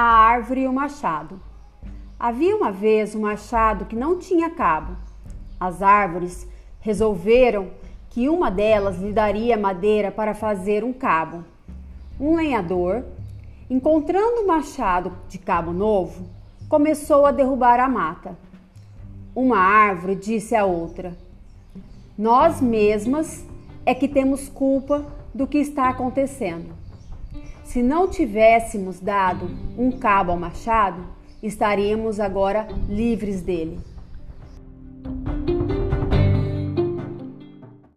A árvore e o machado. Havia uma vez um machado que não tinha cabo. As árvores resolveram que uma delas lhe daria madeira para fazer um cabo. Um lenhador, encontrando o machado de cabo novo, começou a derrubar a mata. Uma árvore disse à outra: Nós mesmas é que temos culpa do que está acontecendo. Se não tivéssemos dado um cabo ao machado, estaríamos agora livres dele.